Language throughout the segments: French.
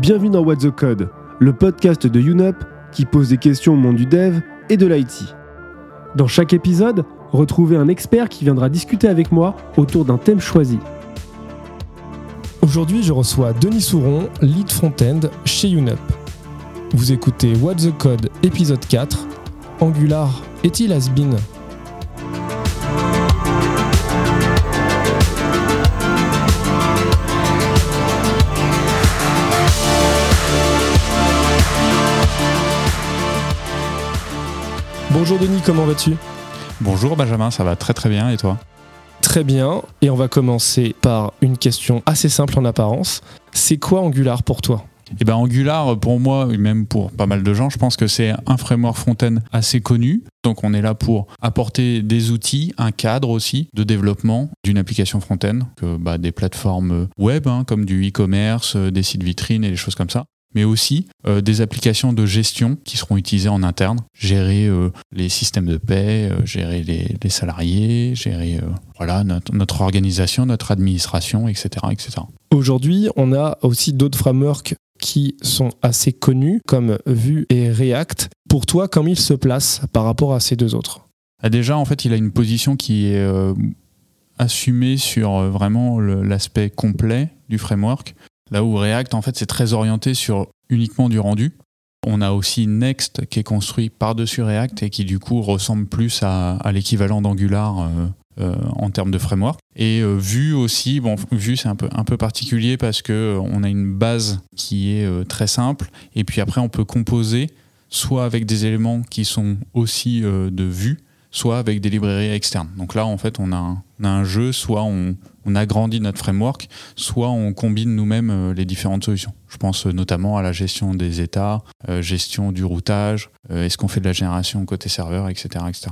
Bienvenue dans What the Code, le podcast de UNUP qui pose des questions au monde du dev et de l'IT. Dans chaque épisode, retrouvez un expert qui viendra discuter avec moi autour d'un thème choisi. Aujourd'hui, je reçois Denis Souron, lead front-end chez UNUP. Vous écoutez What the Code épisode 4. Angular est-il has-been Bonjour Denis, comment vas-tu? Bonjour Benjamin, ça va très très bien et toi? Très bien, et on va commencer par une question assez simple en apparence. C'est quoi Angular pour toi? Eh ben Angular, pour moi, et même pour pas mal de gens, je pense que c'est un framework front-end assez connu. Donc on est là pour apporter des outils, un cadre aussi de développement d'une application front-end, que bah, des plateformes web hein, comme du e-commerce, euh, des sites vitrines et des choses comme ça mais aussi euh, des applications de gestion qui seront utilisées en interne, gérer euh, les systèmes de paie, euh, gérer les, salariés, gérer voilà, notre, organisation, notre administration, etc. etc. Aujourd'hui, on a aussi d'autres frameworks qui sont assez connus comme Vue et React. Pour toi, comment il se place par rapport à ces deux autres? Ah, Déjà, en fait, il a une position qui est assumée sur vraiment l'aspect complet du framework. Là où React, en fait, c'est très orienté sur uniquement du rendu. On a aussi Next qui est construit par-dessus React et qui du coup ressemble plus à, l'équivalent d'Angular euh, euh, en termes de framework. Et euh, Vue aussi, bon, Vue c'est un peu, particulier parce que on a une base qui est très simple et puis après on peut composer soit avec des éléments qui sont aussi de Vue, soit avec des librairies externes. Donc là, en fait, on a un, jeu, soit on, agrandit notre framework, soit on combine nous-mêmes euh, les différentes solutions. Je pense euh, notamment à la gestion des états, euh, gestion du routage, est-ce qu'on fait de la génération côté serveur, etc. etc.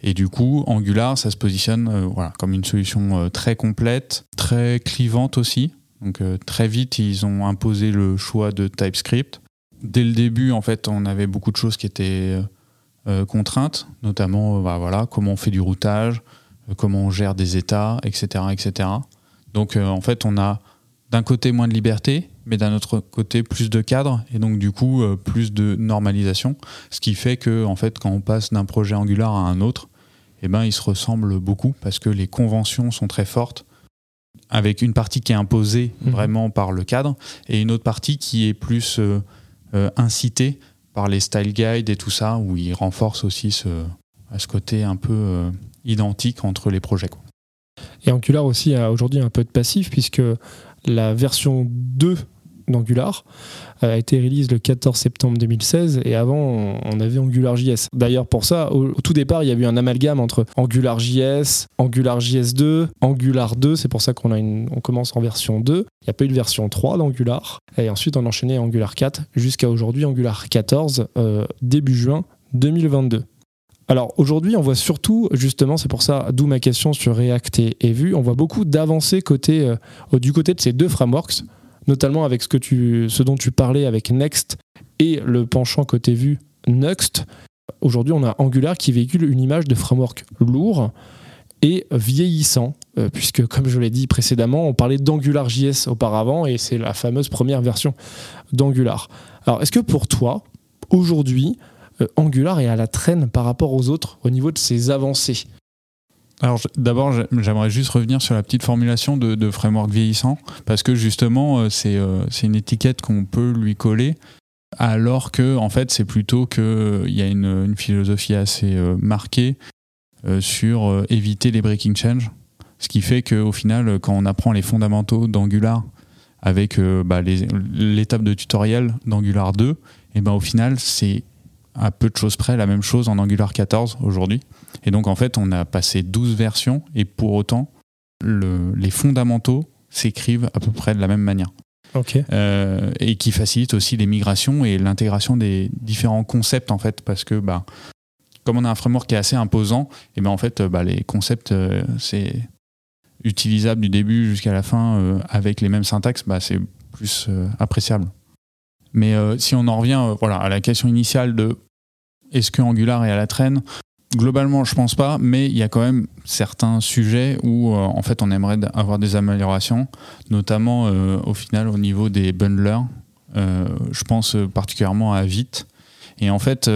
Et du coup, Angular, ça se positionne comme une solution très complète, très clivante aussi. Donc très vite, ils ont imposé le choix de TypeScript. Dès le début, en fait, on avait beaucoup de choses qui étaient contraintes, notamment euh, bah, voilà, comment on fait du routage, euh, comment on gère des états, etc. etc. Donc en fait, on a d'un côté moins de liberté, mais d'un autre côté plus de cadre et donc du coup plus de normalisation. Ce qui fait que en fait, quand on passe d'un projet Angular à un autre, eh ben, ils se ressemblent beaucoup parce que les conventions sont très fortes avec une partie qui est imposée mmh. vraiment par le cadre et une autre partie qui est plus incitée par les style guides et tout ça, où ils renforcent aussi ce, ce côté un peu euh, identique entre les projets. Et Angular aussi a aujourd'hui un peu de passif, puisque la version 2 d'Angular euh, a été release le 14 septembre 2016 et avant on avait AngularJS. D'ailleurs pour ça, au, tout départ il y a eu un amalgame entre AngularJS, AngularJS 2, Angular 2, c'est pour ça qu'on a une, on commence en version 2. Il n'y a pas eu de version 3 d'Angular et ensuite on enchaînait Angular 4 jusqu'à aujourd'hui Angular 14 euh, début juin 2022. Alors aujourd'hui, on voit surtout, justement, c'est pour ça, d'où ma question sur React et, Vue, on voit beaucoup d'avancées euh, du côté de ces deux frameworks notamment avec ce, dont tu parlais avec Next et le penchant côté vue Next. Aujourd'hui, on a Angular qui véhicule une image de framework lourd et vieillissant, euh, puisque comme je l'ai dit précédemment, on parlait d'AngularJS auparavant et c'est la fameuse première version d'Angular. Alors, est-ce que pour toi, aujourd'hui, euh, Angular est à la traîne par rapport aux autres au niveau de ses avancées? Alors d'abord, j'aimerais juste revenir sur la petite formulation de, framework vieillissant, parce que justement, euh, euh, c'est une étiquette qu'on peut lui coller, alors que en fait, c'est plutôt qu'il euh, y a une, philosophie assez marquée sur éviter les breaking change, ce qui fait qu'au final, quand on apprend les fondamentaux d'Angular avec bah, l'étape de tutoriel d'Angular 2, et eh ben au final, c'est à peu de choses près la même chose en Angular 14 aujourd'hui. Et donc, en fait, on a passé 12 versions et pour autant, les fondamentaux s'écrivent à peu près de la même manière. Euh, et qui facilite aussi les migrations et l'intégration des différents concepts, en fait, parce que, bah, comme on a un framework qui est assez imposant, et ben en fait, bah, les concepts, euh, c'est utilisable du début jusqu'à la fin euh, avec les mêmes syntaxes, bah, c'est plus appréciable. Mais si on en revient voilà, à la question initiale de est-ce que Angular est à la traîne Globalement, je pense pas, mais il y a quand même certains sujets où euh, en fait on aimerait avoir des améliorations, notamment euh, au final au niveau des bundlers. je pense particulièrement à Vite. Et en fait,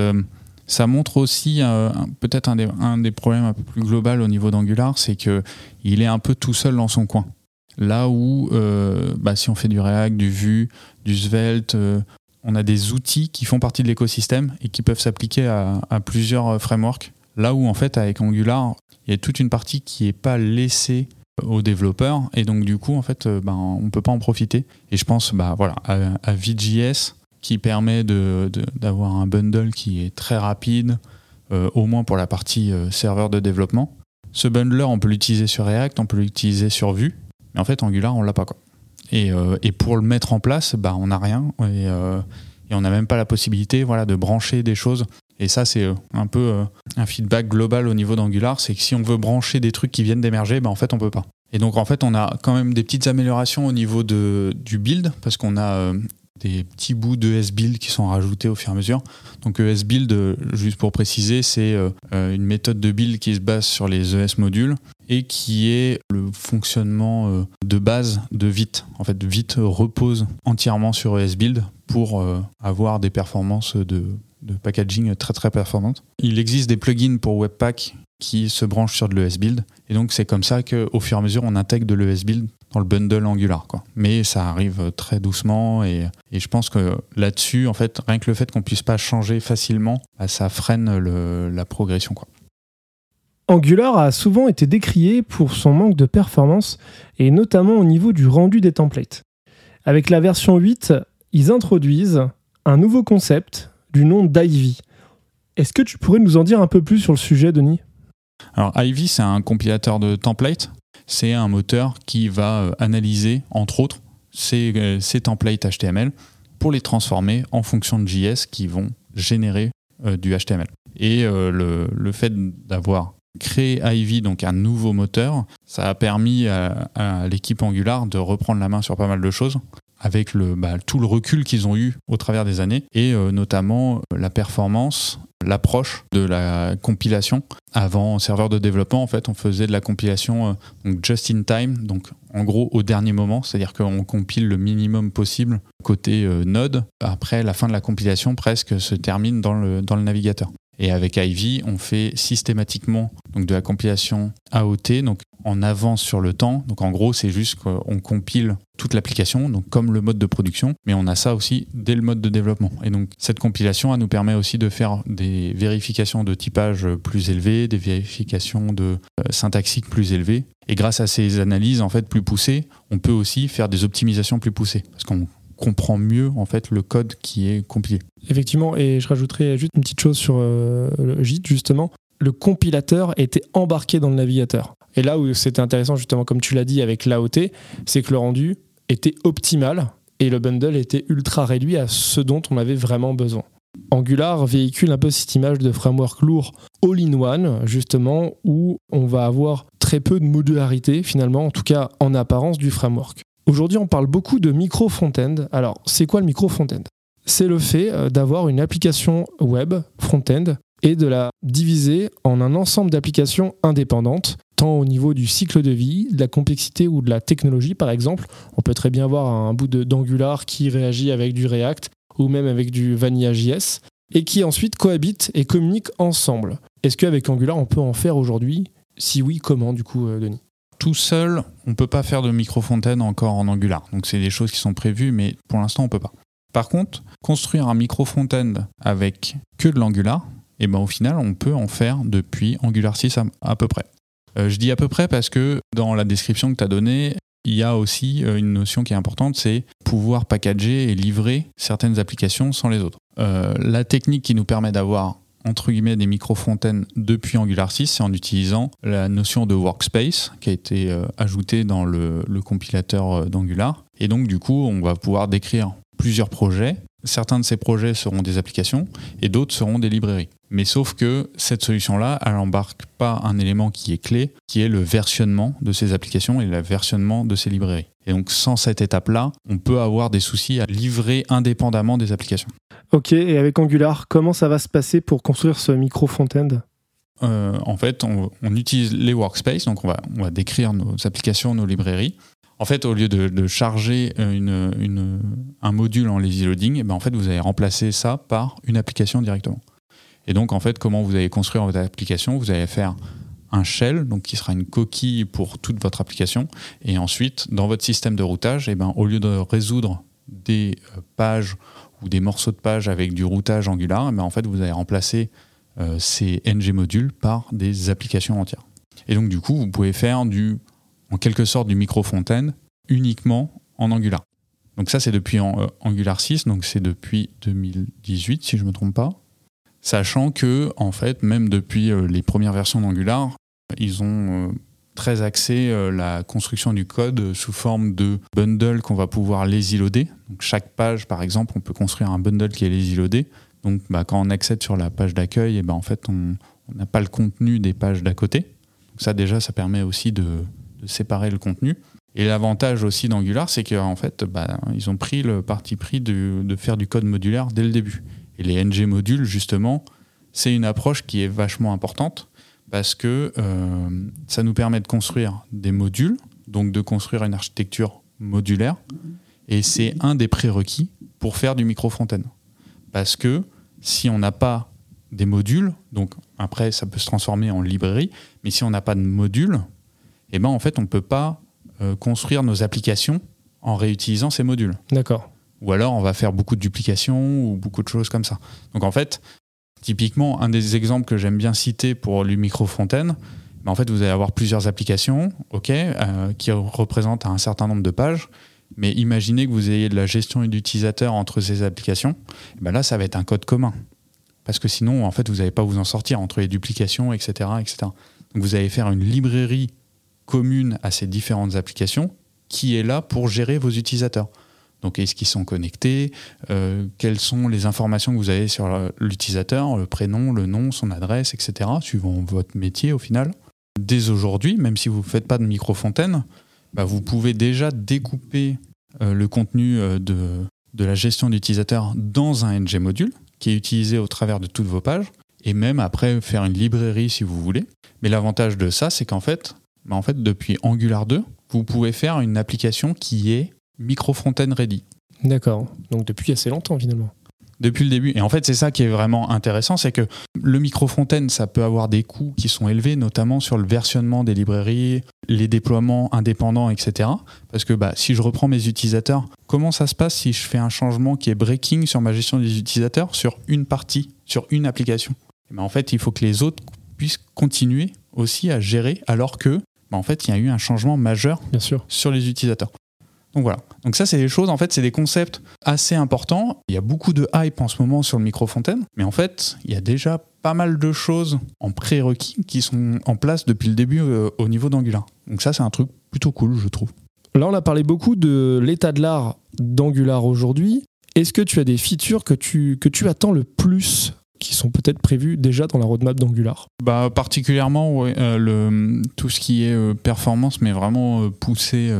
ça montre aussi peut-être un des, problèmes un peu plus global au niveau d'Angular, c'est qu'il est un peu tout seul dans son coin. Là où, bah, si on fait du React, du Vue, du Svelte, on a des outils qui font partie de l'écosystème et qui peuvent s'appliquer à, plusieurs euh, frameworks. Là où en fait avec Angular, il y a toute une partie qui n'est pas laissée aux développeurs et donc du coup en fait euh, ben, on ne peut pas en profiter. Et je pense bah, voilà, à, VJS qui permet d'avoir un bundle qui est très rapide, euh, au moins pour la partie serveur de développement. Ce bundler, on peut l'utiliser sur React, on peut l'utiliser sur Vue, mais en fait Angular, on l'a pas. Quoi. Euh, et, pour le mettre en place, bah, on n'a rien euh, et, on n'a même pas la possibilité voilà, de brancher des choses. Et ça, c'est euh, un peu un feedback global au niveau d'Angular, c'est que si on veut brancher des trucs qui viennent d'émerger, bah, en fait, on peut pas. Et donc, en fait, on a quand même des petites améliorations au niveau de, du build, parce qu'on a des petits bouts de S-Build qui sont rajoutés au fur et à mesure. Donc ES-Build, juste pour préciser, c'est une méthode de build qui se base sur les ES modules et qui est le fonctionnement euh, de base de Vite. En fait, Vite repose entièrement sur ESBuild pour euh, avoir des performances de, packaging très très performantes. Il existe des plugins pour Webpack qui se branchent sur de l'ESBuild et donc c'est comme ça qu'au fur et à mesure on intègre de l'ESBuild dans le bundle Angular. Quoi. Mais ça arrive très doucement et, je pense que là-dessus, en fait, rien que le fait qu'on puisse pas changer facilement, bah, ça freine la progression. Quoi. Angular a souvent été décrié pour son manque de performance et notamment au niveau du rendu des templates. Avec la version 8, ils introduisent un nouveau concept du nom d'Ivy. Est-ce que tu pourrais nous en dire un peu plus sur le sujet, Denis? Alors Ivy, c'est un compilateur de templates. C'est un moteur qui va euh, analyser, entre autres, ces, euh, templates HTML pour les transformer en fonction de JS qui vont générer euh, du HTML. Et le, fait d'avoir créer Ivy, donc un nouveau moteur, ça a permis à, l'équipe Angular de reprendre la main sur pas mal de choses avec le, bah, tout le recul qu'ils ont eu au travers des années et euh, notamment euh, la performance, l'approche de la compilation. Avant, serveur de développement, en fait, on faisait de la compilation euh, just in time, donc en gros au dernier moment, c'est-à-dire qu'on compile le minimum possible côté Node. Après, la fin de la compilation presque se termine dans le, dans le navigateur. Et avec Ivy, on fait systématiquement donc de la compilation AOT, donc en avance sur le temps. Donc en gros, c'est juste qu'on compile toute l'application, donc comme le mode de production, mais on a ça aussi dès le mode de développement. Et donc cette compilation, elle nous permet aussi de faire des vérifications de typage plus élevées, des vérifications de euh, syntaxique plus élevées. Et grâce à ces analyses en fait plus poussées, on peut aussi faire des optimisations plus poussées, parce qu'on comprend mieux en fait le code qui est compilé. Effectivement, et je rajouterai juste une petite chose sur euh, le JIT justement. Le compilateur était embarqué dans le navigateur. Et là où c'était intéressant justement, comme tu l'as dit avec l'AOT, c'est que le rendu était optimal et le bundle était ultra réduit à ce dont on avait vraiment besoin. Angular véhicule un peu cette image de framework lourd all-in-one, justement, où on va avoir très peu de modularité, finalement, en tout cas en apparence, du framework. Aujourd'hui, on parle beaucoup de micro front-end. Alors, c'est quoi le micro front-end C'est le fait euh, d'avoir une application web front-end et de la diviser en un ensemble d'applications indépendantes, tant au niveau du cycle de vie, de la complexité ou de la technologie, par exemple. On peut très bien avoir un bout d'Angular qui réagit avec du React ou même avec du Vanilla.js et qui ensuite cohabitent et communiquent ensemble. Est-ce qu'avec Angular, on peut en faire aujourd'hui? Si oui, comment du coup, euh, Denis? Tout seul, on ne peut pas faire de micro-fontaine encore en Angular. Donc c'est des choses qui sont prévues, mais pour l'instant, on ne peut pas. Par contre, construire un micro-fontaine avec que de l'Angular, et eh ben, au final, on peut en faire depuis Angular 6 à, peu près. Euh, je dis à peu près parce que dans la description que tu as donnée, il y a aussi euh, une notion qui est importante, c'est pouvoir packager et livrer certaines applications sans les autres. Euh, la technique qui nous permet d'avoir entre guillemets des micro-fontaines depuis Angular 6, c'est en utilisant la notion de workspace qui a été euh, ajoutée dans le, compilateur euh, d'Angular. Et donc du coup, on va pouvoir décrire plusieurs projets. Certains de ces projets seront des applications et d'autres seront des librairies. Mais sauf que cette solution-là, elle n'embarque pas un élément qui est clé, qui est le versionnement de ces applications et le versionnement de ces librairies. Et donc sans cette étape-là, on peut avoir des soucis à livrer indépendamment des applications. Ok, et avec Angular, comment ça va se passer pour construire ce micro front-end? Euh, En fait, on, utilise les workspaces, donc on va, on va décrire nos applications, nos librairies. En fait, au lieu de, charger une, un module en lazy loading, et eh ben en fait, vous allez remplacer ça par une application directement. Et donc, en fait, comment vous allez construire votre application? Vous allez faire un shell, donc qui sera une coquille pour toute votre application. Et ensuite, dans votre système de routage, eh ben, au lieu de résoudre des euh, pages ou des morceaux de pages avec du routage Angular, eh ben, en fait, vous allez remplacer euh, ces ng modules par des applications entières. Et donc, du coup, vous pouvez faire du, en quelque sorte du micro-fontaine uniquement en Angular. Donc ça, c'est depuis en, euh, Angular 6, donc c'est depuis 2018, si je ne me trompe pas. Sachant que, en fait, même depuis les premières versions d'Angular, ils ont euh, très axé euh, la construction du code sous forme de bundle qu'on va pouvoir lazy loader. Donc chaque page, par exemple, on peut construire un bundle qui est lazy loadé. Donc bah, quand on accède sur la page d'accueil, eh ben, en fait, on n'a pas le contenu des pages d'à côté. Ça déjà, ça permet aussi de, séparer le contenu. Et l'avantage aussi d'Angular, c'est qu'en fait, bah, ils ont pris le parti pris de, de, faire du code modulaire dès le début. Et les ng modules, justement, c'est une approche qui est vachement importante parce que euh, ça nous permet de construire des modules, donc de construire une architecture modulaire, et c'est un des prérequis pour faire du micro-fontaine. Parce que si on n'a pas des modules, donc après ça peut se transformer en librairie, mais si on n'a pas de modules, eh ben en fait on ne peut pas euh, construire nos applications en réutilisant ces modules. D'accord. Ou alors on va faire beaucoup de duplications ou beaucoup de choses comme ça. Donc en fait, Typiquement, un des exemples que j'aime bien citer pour le micro-fontaine, en fait, vous allez avoir plusieurs applications ok, euh, qui représentent un certain nombre de pages. Mais imaginez que vous ayez de la gestion d'utilisateurs entre ces applications. Ben là, ça va être un code commun. Parce que sinon, en fait, vous n'allez pas vous en sortir entre les duplications, etc., etc. Donc, vous allez faire une librairie commune à ces différentes applications qui est là pour gérer vos utilisateurs. Donc, est-ce qu'ils sont connectés euh, Quelles sont les informations que vous avez sur l'utilisateur Le prénom, le nom, son adresse, etc. Suivant votre métier au final? Dès aujourd'hui, même si vous ne faites pas de micro-fontaine, bah, vous pouvez déjà découper euh, le contenu euh, de, de la gestion d'utilisateur dans un ng module qui est utilisé au travers de toutes vos pages et même après faire une librairie si vous voulez. Mais l'avantage de ça, c'est qu'en fait, bah, en fait, depuis Angular 2, vous pouvez faire une application qui est micro-fontaine ready. D'accord. Donc depuis assez longtemps finalement. Depuis le début. Et en fait, c'est ça qui est vraiment intéressant, c'est que le micro-fontaine, ça peut avoir des coûts qui sont élevés, notamment sur le versionnement des librairies, les déploiements indépendants, etc. Parce que bah, si je reprends mes utilisateurs, comment ça se passe si je fais un changement qui est breaking sur ma gestion des utilisateurs sur une partie, sur une application? Et ben, En fait, il faut que les autres puissent continuer aussi à gérer alors que bah, en fait, il y a eu un changement majeur Bien sûr. sur les utilisateurs. Donc voilà. Donc ça, c'est des choses, en fait, c'est des concepts assez importants. Il y a beaucoup de hype en ce moment sur le micro-fontaine, mais en fait, il y a déjà pas mal de choses en prérequis qui sont en place depuis le début euh, au niveau d'Angular. Donc ça, c'est un truc plutôt cool, je trouve. Là, on a parlé beaucoup de l'état de l'art d'Angular aujourd'hui. Est-ce que tu as des features que tu, que tu attends le plus qui sont peut-être prévues déjà dans la roadmap d'Angular? Bah, Particulièrement, euh, le, tout ce qui est euh, performance, mais vraiment poussé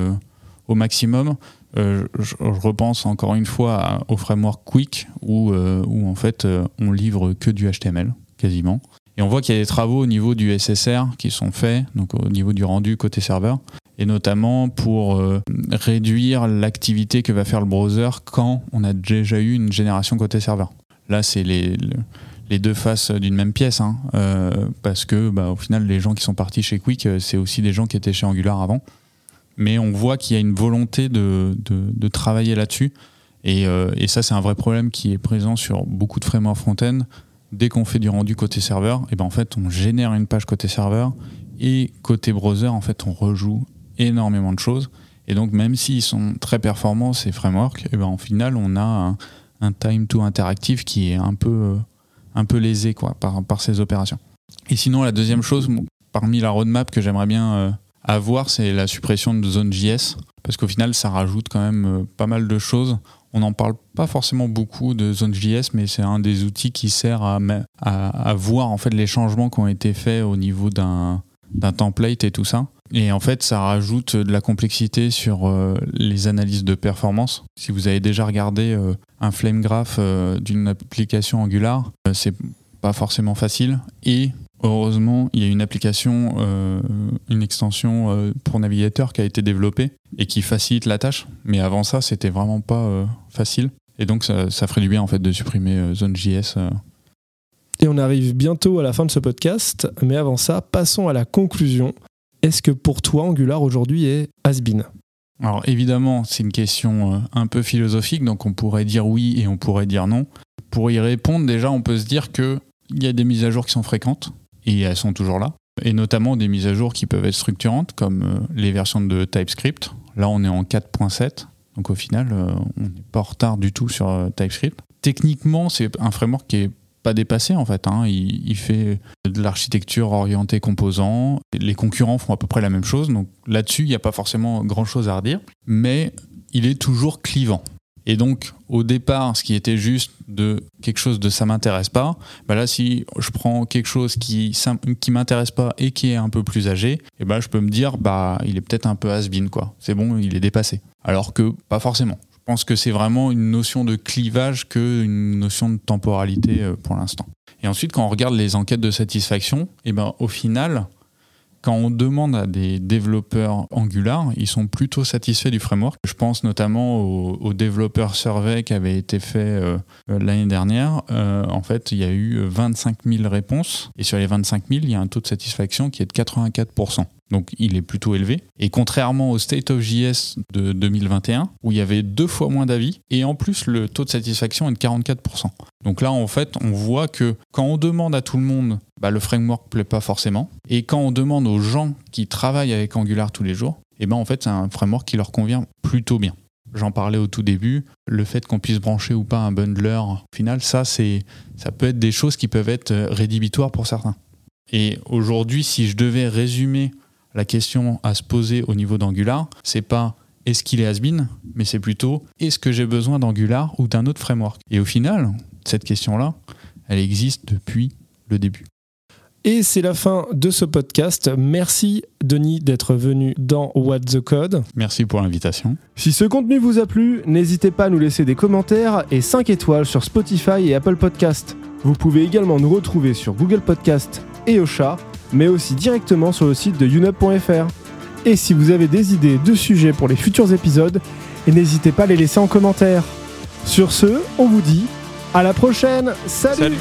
au maximum. Euh, je, repense encore une fois au framework Quick où, euh, en fait euh, on livre que du HTML quasiment. Et on voit qu'il y a des travaux au niveau du SSR qui sont faits, donc au niveau du rendu côté serveur, et notamment pour réduire l'activité que va faire le browser quand on a déjà eu une génération côté serveur. Là, c'est les, les deux faces d'une même pièce, hein, parce que bah, au final, les gens qui sont partis chez Quick, c'est aussi des gens qui étaient chez Angular avant mais on voit qu'il y a une volonté de, de, travailler là-dessus. Et, euh, et, ça, c'est un vrai problème qui est présent sur beaucoup de frameworks front-end. Dès qu'on fait du rendu côté serveur, et eh ben en fait, on génère une page côté serveur et côté browser, en fait, on rejoue énormément de choses. Et donc, même s'ils sont très performants, ces frameworks, et eh ben en final, on a un, time to interactive qui est un peu, un peu lésé quoi, par, par ces opérations. Et sinon, la deuxième chose, parmi la roadmap que j'aimerais bien euh, à voir, c'est la suppression de zone JS, parce qu'au final, ça rajoute quand même euh, pas mal de choses. On n'en parle pas forcément beaucoup de zone JS, mais c'est un des outils qui sert à, à, voir en fait les changements qui ont été faits au niveau d'un template et tout ça. Et en fait, ça rajoute de la complexité sur euh, les analyses de performance. Si vous avez déjà regardé euh, un flame graph d'une application Angular, c'est pas forcément facile. Et heureusement, il y a une application, euh, une extension euh, pour navigateur qui a été développée et qui facilite la tâche. Mais avant ça, c'était vraiment pas euh, facile. Et donc, ça, ça, ferait du bien en fait de supprimer Zone.js. Et on arrive bientôt à la fin de ce podcast. Mais avant ça, passons à la conclusion. Est-ce que pour toi, Angular aujourd'hui est has-been? Alors évidemment, c'est une question un peu philosophique, donc on pourrait dire oui et on pourrait dire non. Pour y répondre, déjà, on peut se dire qu'il y a des mises à jour qui sont fréquentes, et elles sont toujours là. Et notamment des mises à jour qui peuvent être structurantes, comme euh, les versions de TypeScript. Là, on est en 4.7, donc au final, euh, on n'est pas en retard du tout sur euh, TypeScript. Techniquement, c'est un framework qui est pas dépassé en fait. Hein. Il, fait de l'architecture orientée composants. Les concurrents font à peu près la même chose. Donc là-dessus, il n'y a pas forcément grand chose à redire. Mais il est toujours clivant. Et donc, au départ, ce qui était juste de quelque chose de ça m'intéresse pas, bah là, si je prends quelque chose qui qui m'intéresse pas et qui est un peu plus âgé, eh ben je peux me dire, bah, il est peut-être un peu has-been, quoi. C'est bon, il est dépassé. Alors que, pas forcément. Je pense que c'est vraiment une notion de clivage qu'une notion de temporalité euh, pour l'instant. Et ensuite, quand on regarde les enquêtes de satisfaction, et eh ben, au final, quand on demande à des développeurs Angular, ils sont plutôt satisfaits du framework. Je pense notamment au, développeur survey qui avait été fait euh, l'année dernière. Euh, en fait, il y a eu 25 000 réponses et sur les 25 000, il y a un taux de satisfaction qui est de 84% donc il est plutôt élevé. Et contrairement au State of JS de 2021, où il y avait deux fois moins d'avis, et en plus le taux de satisfaction est de 44%. Donc là, en fait, on voit que quand on demande à tout le monde, bah, le framework ne plaît pas forcément. Et quand on demande aux gens qui travaillent avec Angular tous les jours, eh ben en fait, c'est un framework qui leur convient plutôt bien. J'en parlais au tout début, le fait qu'on puisse brancher ou pas un bundler, au final, ça, c'est, ça peut être des choses qui peuvent être rédhibitoires pour certains. Et aujourd'hui, si je devais résumer la question à se poser au niveau d'Angular, c'est pas est-ce qu'il est has-been, mais c'est plutôt est-ce que j'ai besoin d'Angular ou d'un autre framework? Et au final, cette question-là, elle existe depuis le début. Et c'est la fin de ce podcast. Merci Denis d'être venu dans What the Code. Merci pour l'invitation. Si ce contenu vous a plu, n'hésitez pas à nous laisser des commentaires et 5 étoiles sur Spotify et Apple Podcast. Vous pouvez également nous retrouver sur Google Podcast et Ocha mais aussi directement sur le site de unup.fr. Et si vous avez des idées de sujets pour les futurs épisodes, n'hésitez pas à les laisser en commentaire. Sur ce, on vous dit à la prochaine. Salut